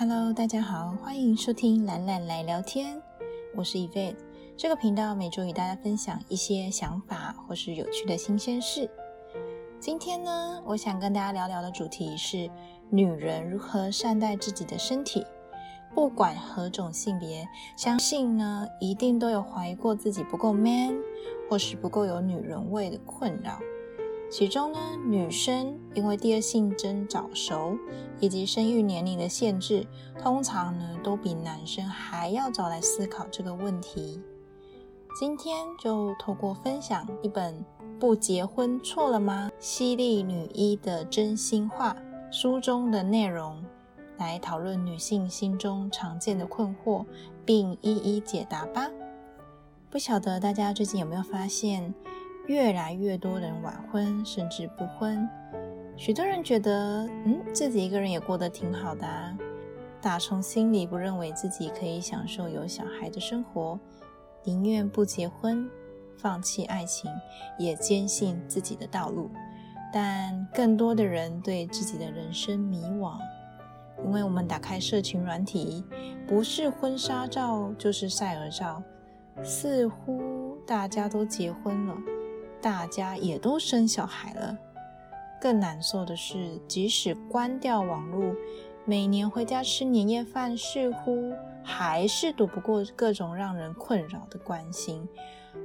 Hello，大家好，欢迎收听懒懒来聊天，我是 Eve。这个频道每周与大家分享一些想法或是有趣的新鲜事。今天呢，我想跟大家聊聊的主题是女人如何善待自己的身体。不管何种性别，相信呢，一定都有怀疑过自己不够 man，或是不够有女人味的困扰。其中呢，女生因为第二性征早熟，以及生育年龄的限制，通常呢都比男生还要早来思考这个问题。今天就透过分享一本《不结婚错了吗？犀利女医的真心话》书中的内容。来讨论女性心中常见的困惑，并一一解答吧。不晓得大家最近有没有发现，越来越多人晚婚，甚至不婚。许多人觉得，嗯，自己一个人也过得挺好的啊，打从心里不认为自己可以享受有小孩的生活，宁愿不结婚，放弃爱情，也坚信自己的道路。但更多的人对自己的人生迷惘。因为我们打开社群软体，不是婚纱照就是晒儿照，似乎大家都结婚了，大家也都生小孩了。更难受的是，即使关掉网络，每年回家吃年夜饭，似乎还是躲不过各种让人困扰的关心，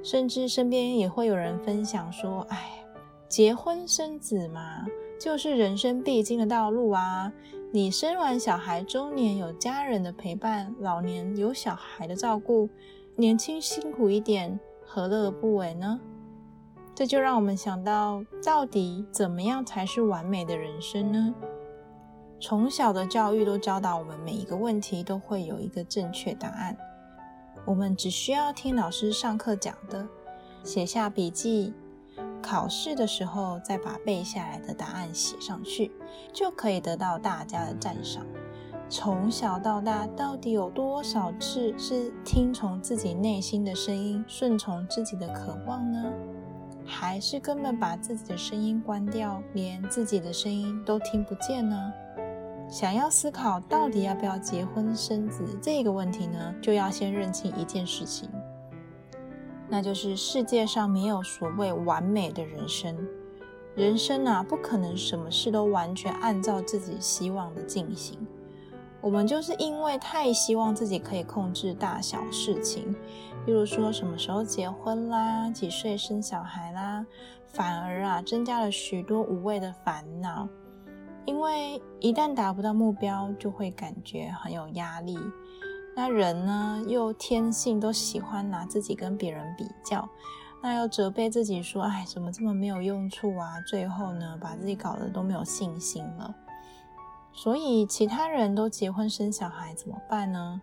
甚至身边也会有人分享说：“哎，结婚生子嘛。”就是人生必经的道路啊！你生完小孩，中年有家人的陪伴，老年有小孩的照顾，年轻辛苦一点，何乐而不为呢？这就让我们想到，到底怎么样才是完美的人生呢？从小的教育都教导我们，每一个问题都会有一个正确答案，我们只需要听老师上课讲的，写下笔记。考试的时候，再把背下来的答案写上去，就可以得到大家的赞赏。从小到大，到底有多少次是听从自己内心的声音，顺从自己的渴望呢？还是根本把自己的声音关掉，连自己的声音都听不见呢？想要思考到底要不要结婚生子这个问题呢，就要先认清一件事情。那就是世界上没有所谓完美的人生，人生啊，不可能什么事都完全按照自己希望的进行。我们就是因为太希望自己可以控制大小事情，例如说什么时候结婚啦，几岁生小孩啦，反而啊增加了许多无谓的烦恼。因为一旦达不到目标，就会感觉很有压力。那人呢，又天性都喜欢拿自己跟别人比较，那又责备自己说：“哎，怎么这么没有用处啊？”最后呢，把自己搞得都没有信心了。所以其他人都结婚生小孩怎么办呢？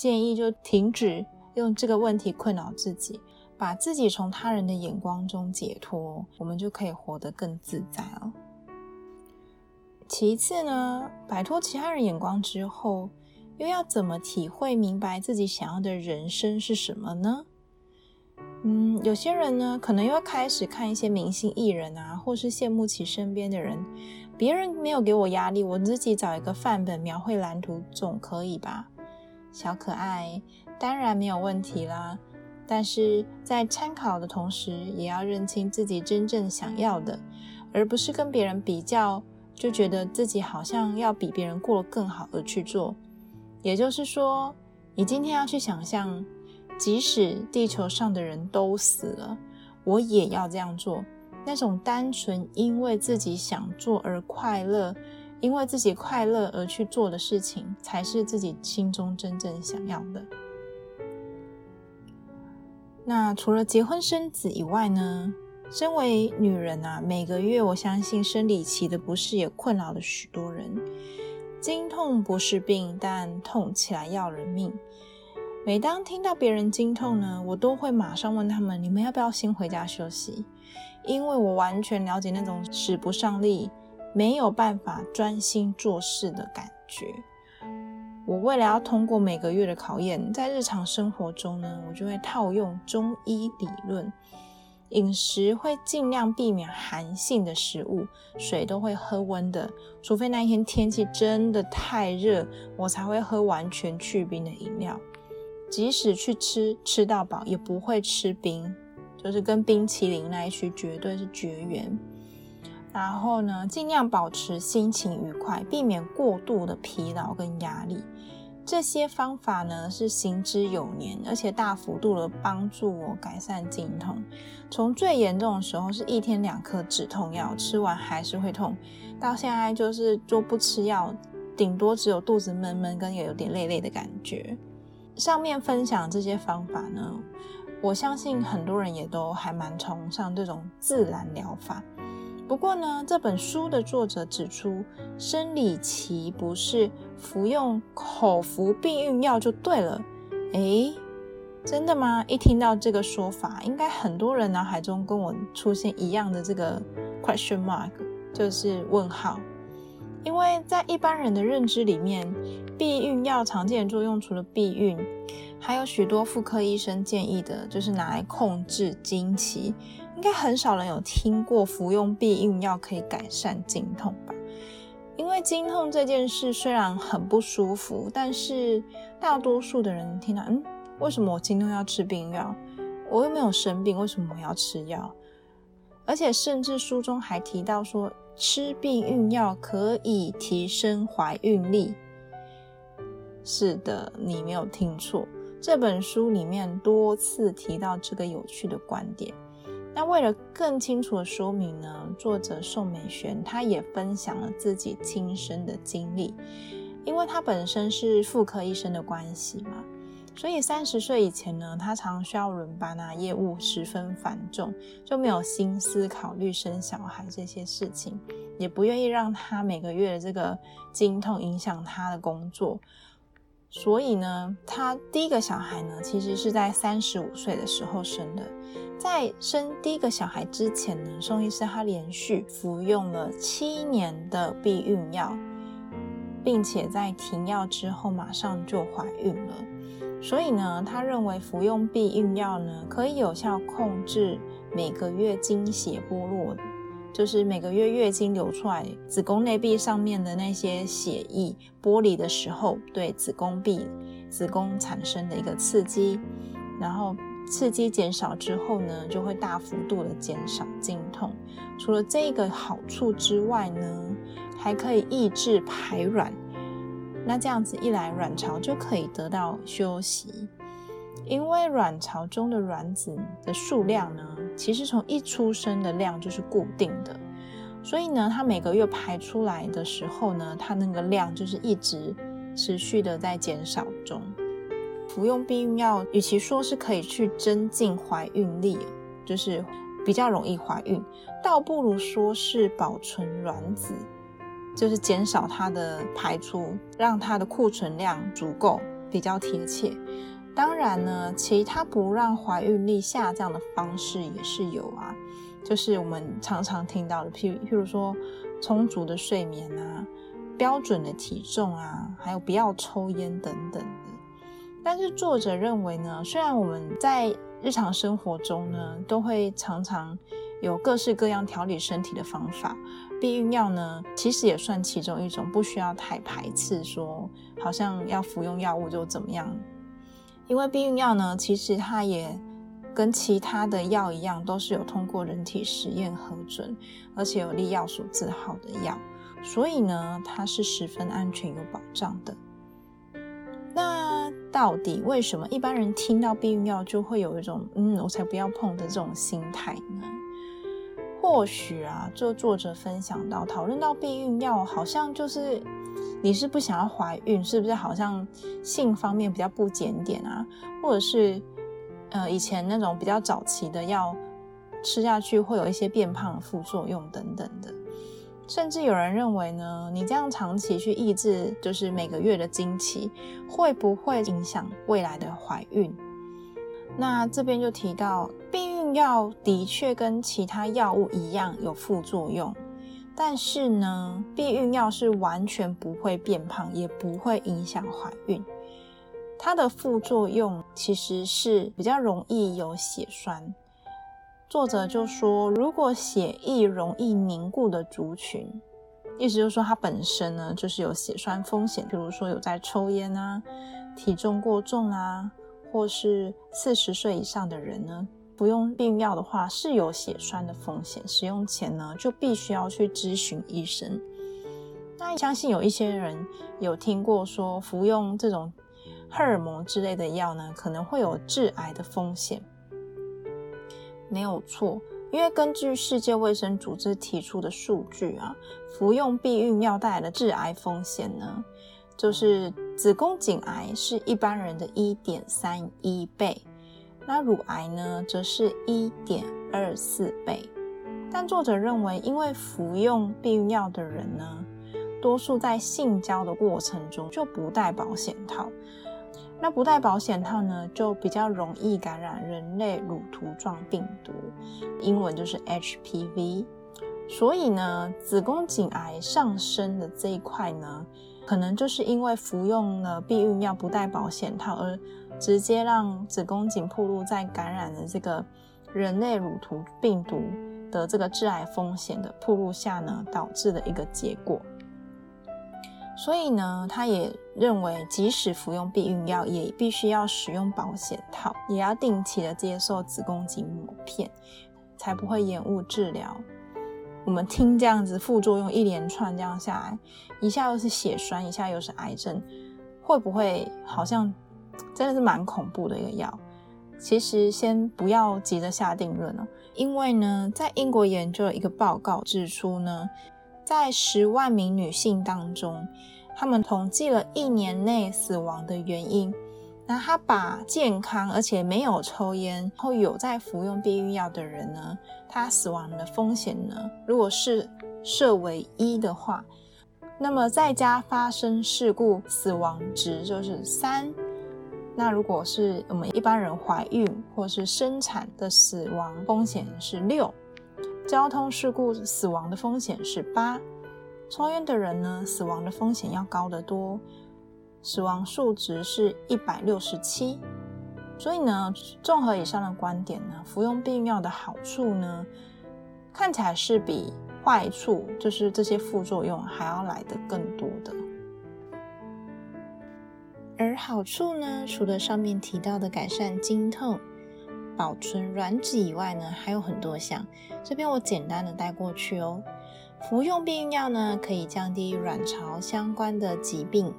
建议就停止用这个问题困扰自己，把自己从他人的眼光中解脱，我们就可以活得更自在了。其次呢，摆脱其他人眼光之后，又要怎么体会明白自己想要的人生是什么呢？嗯，有些人呢，可能又要开始看一些明星艺人啊，或是羡慕起身边的人。别人没有给我压力，我自己找一个范本描绘蓝图总可以吧？小可爱，当然没有问题啦。但是在参考的同时，也要认清自己真正想要的，而不是跟别人比较，就觉得自己好像要比别人过得更好而去做。也就是说，你今天要去想象，即使地球上的人都死了，我也要这样做。那种单纯因为自己想做而快乐，因为自己快乐而去做的事情，才是自己心中真正想要的。那除了结婚生子以外呢？身为女人啊，每个月我相信生理期的不适也困扰了许多人。经痛不是病，但痛起来要人命。每当听到别人经痛呢，我都会马上问他们：你们要不要先回家休息？因为我完全了解那种使不上力、没有办法专心做事的感觉。我为了要通过每个月的考验，在日常生活中呢，我就会套用中医理论，饮食会尽量避免寒性的食物，水都会喝温的，除非那一天天气真的太热，我才会喝完全去冰的饮料。即使去吃吃到饱，也不会吃冰，就是跟冰淇淋那一区绝对是绝缘。然后呢，尽量保持心情愉快，避免过度的疲劳跟压力。这些方法呢是行之有年，而且大幅度的帮助我改善经痛。从最严重的时候是一天两颗止痛药，吃完还是会痛，到现在就是就不吃药，顶多只有肚子闷闷跟也有点累累的感觉。上面分享这些方法呢，我相信很多人也都还蛮崇尚这种自然疗法。不过呢，这本书的作者指出，生理期不是服用口服避孕药就对了。诶，真的吗？一听到这个说法，应该很多人脑海中跟我出现一样的这个 question mark，就是问号。因为在一般人的认知里面，避孕药常见的作用除了避孕，还有许多妇科医生建议的，就是拿来控制经期。应该很少人有听过服用避孕药可以改善经痛吧？因为经痛这件事虽然很不舒服，但是大多数的人听到，嗯，为什么我经痛要吃避孕药？我又没有生病，为什么我要吃药？而且甚至书中还提到说，吃避孕药可以提升怀孕力。是的，你没有听错，这本书里面多次提到这个有趣的观点。那为了更清楚的说明呢，作者宋美璇她也分享了自己亲身的经历，因为她本身是妇科医生的关系嘛，所以三十岁以前呢，她常需要轮班啊，业务十分繁重，就没有心思考虑生小孩这些事情，也不愿意让她每个月的这个经痛影响她的工作，所以呢，她第一个小孩呢，其实是在三十五岁的时候生的。在生第一个小孩之前呢，宋医师他连续服用了七年的避孕药，并且在停药之后马上就怀孕了。所以呢，他认为服用避孕药呢，可以有效控制每个月经血剥落，就是每个月月经流出来子宫内壁上面的那些血液剥离的时候，对子宫壁、子宫产生的一个刺激，然后。刺激减少之后呢，就会大幅度的减少经痛。除了这个好处之外呢，还可以抑制排卵。那这样子一来，卵巢就可以得到休息。因为卵巢中的卵子的数量呢，其实从一出生的量就是固定的，所以呢，它每个月排出来的时候呢，它那个量就是一直持续的在减少中。服用避孕药，与其说是可以去增进怀孕力，就是比较容易怀孕，倒不如说是保存卵子，就是减少它的排出，让它的库存量足够，比较贴切。当然呢，其他不让怀孕力下降的方式也是有啊，就是我们常常听到的，譬如譬如说充足的睡眠啊，标准的体重啊，还有不要抽烟等等的。但是作者认为呢，虽然我们在日常生活中呢，都会常常有各式各样调理身体的方法，避孕药呢，其实也算其中一种，不需要太排斥说，好像要服用药物就怎么样。因为避孕药呢，其实它也跟其他的药一样，都是有通过人体实验核准，而且有利药署字号的药，所以呢，它是十分安全有保障的。那到底为什么一般人听到避孕药就会有一种“嗯，我才不要碰”的这种心态呢？或许啊，就作者分享到，讨论到避孕药，好像就是你是不想要怀孕，是不是？好像性方面比较不检点啊，或者是呃，以前那种比较早期的药吃下去会有一些变胖的副作用等等的。甚至有人认为呢，你这样长期去抑制，就是每个月的经期，会不会影响未来的怀孕？那这边就提到，避孕药的确跟其他药物一样有副作用，但是呢，避孕药是完全不会变胖，也不会影响怀孕。它的副作用其实是比较容易有血栓。作者就说，如果血液容易凝固的族群，意思就是说它本身呢就是有血栓风险，比如说有在抽烟啊、体重过重啊，或是四十岁以上的人呢，服用避孕药的话是有血栓的风险，使用前呢就必须要去咨询医生。那相信有一些人有听过说，服用这种荷尔蒙之类的药呢，可能会有致癌的风险。没有错，因为根据世界卫生组织提出的数据啊，服用避孕药带来的致癌风险呢，就是子宫颈癌是一般人的一点三一倍。那乳癌呢，则是一点二四倍。但作者认为，因为服用避孕药的人呢，多数在性交的过程中就不戴保险套。那不戴保险套呢，就比较容易感染人类乳头状病毒，英文就是 HPV。所以呢，子宫颈癌上升的这一块呢，可能就是因为服用了避孕药不戴保险套而。直接让子宫颈暴露在感染的这个人类乳头病毒的这个致癌风险的暴露下呢，导致的一个结果。所以呢，他也认为，即使服用避孕药，也必须要使用保险套，也要定期的接受子宫颈抹片，才不会延误治疗。我们听这样子副作用一连串这样下来，一下又是血栓，一下又是癌症，会不会好像？真的是蛮恐怖的一个药。其实先不要急着下定论哦，因为呢，在英国研究的一个报告指出呢，在十万名女性当中，他们统计了一年内死亡的原因。那他把健康而且没有抽烟，然后有在服用避孕药的人呢，他死亡的风险呢，如果是设为一的话，那么在家发生事故死亡值就是三。那如果是我们一般人怀孕或是生产的死亡风险是六，交通事故死亡的风险是八，抽烟的人呢，死亡的风险要高得多，死亡数值是一百六十七。所以呢，综合以上的观点呢，服用避孕药的好处呢，看起来是比坏处，就是这些副作用还要来得更多的。而好处呢，除了上面提到的改善经痛、保存卵子以外呢，还有很多项。这边我简单的带过去哦。服用避孕药呢，可以降低卵巢相关的疾病，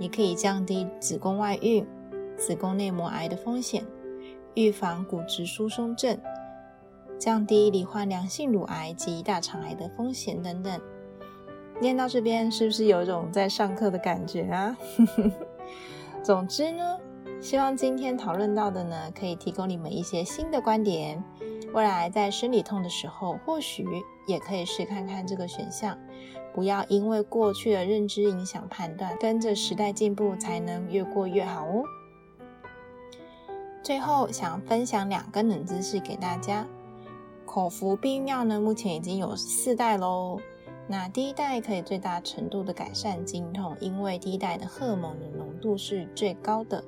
也可以降低子宫外孕、子宫内膜癌的风险，预防骨质疏松症，降低罹患良性乳癌及大肠癌的风险等等。念到这边，是不是有一种在上课的感觉啊？总之呢，希望今天讨论到的呢，可以提供你们一些新的观点。未来在生理痛的时候，或许也可以试看看这个选项。不要因为过去的认知影响判断，跟着时代进步，才能越过越好哦。最后想分享两个冷知识给大家：口服避孕药呢，目前已经有四代喽。那第一代可以最大程度的改善经痛，因为第一代的荷尔蒙的浓度是最高的。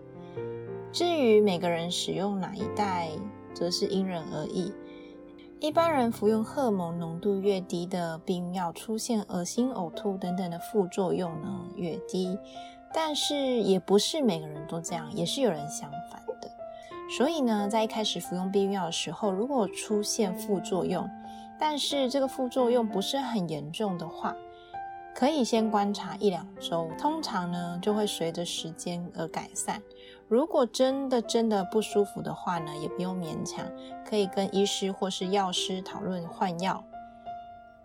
至于每个人使用哪一代，则是因人而异。一般人服用荷尔蒙浓度越低的避孕药，出现恶心、呕吐等等的副作用呢越低。但是也不是每个人都这样，也是有人相反的。所以呢，在一开始服用避孕药的时候，如果出现副作用，但是这个副作用不是很严重的话，可以先观察一两周，通常呢就会随着时间而改善。如果真的真的不舒服的话呢，也不用勉强，可以跟医师或是药师讨论换药。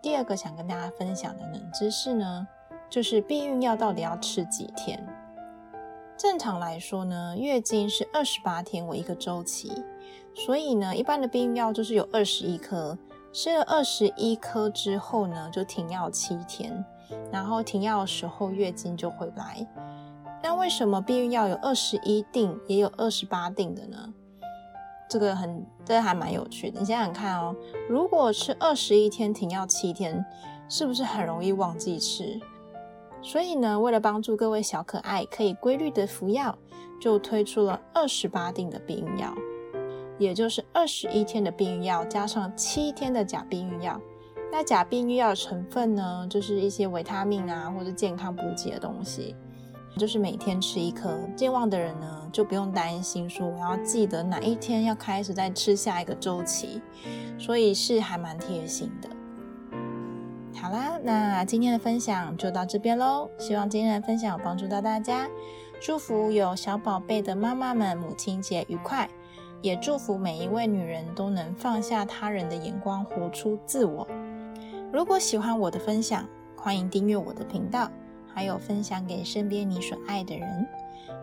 第二个想跟大家分享的冷知识呢，就是避孕药到底要吃几天？正常来说呢，月经是二十八天为一个周期，所以呢，一般的避孕药就是有二十一颗。吃了二十一颗之后呢，就停药七天，然后停药的时候月经就会来。那为什么避孕药有二十一定，也有二十八定的呢？这个很，这还蛮有趣的。你想想看哦，如果吃二十一天停药七天，是不是很容易忘记吃？所以呢，为了帮助各位小可爱可以规律的服药，就推出了二十八定的避孕药。也就是二十一天的避孕药加上七天的假避孕药。那假避孕药的成分呢，就是一些维他命啊，或者健康补给的东西，就是每天吃一颗。健忘的人呢，就不用担心说我要记得哪一天要开始再吃下一个周期，所以是还蛮贴心的。好啦，那今天的分享就到这边喽。希望今天的分享有帮助到大家，祝福有小宝贝的妈妈们母亲节愉快，也祝福每一位女人都能放下他人的眼光，活出自我。如果喜欢我的分享，欢迎订阅我的频道，还有分享给身边你所爱的人。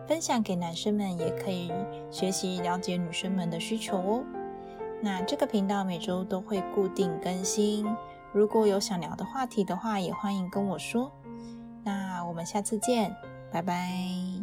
分享给男生们也可以学习了解女生们的需求哦。那这个频道每周都会固定更新，如果有想聊的话题的话，也欢迎跟我说。那我们下次见，拜拜。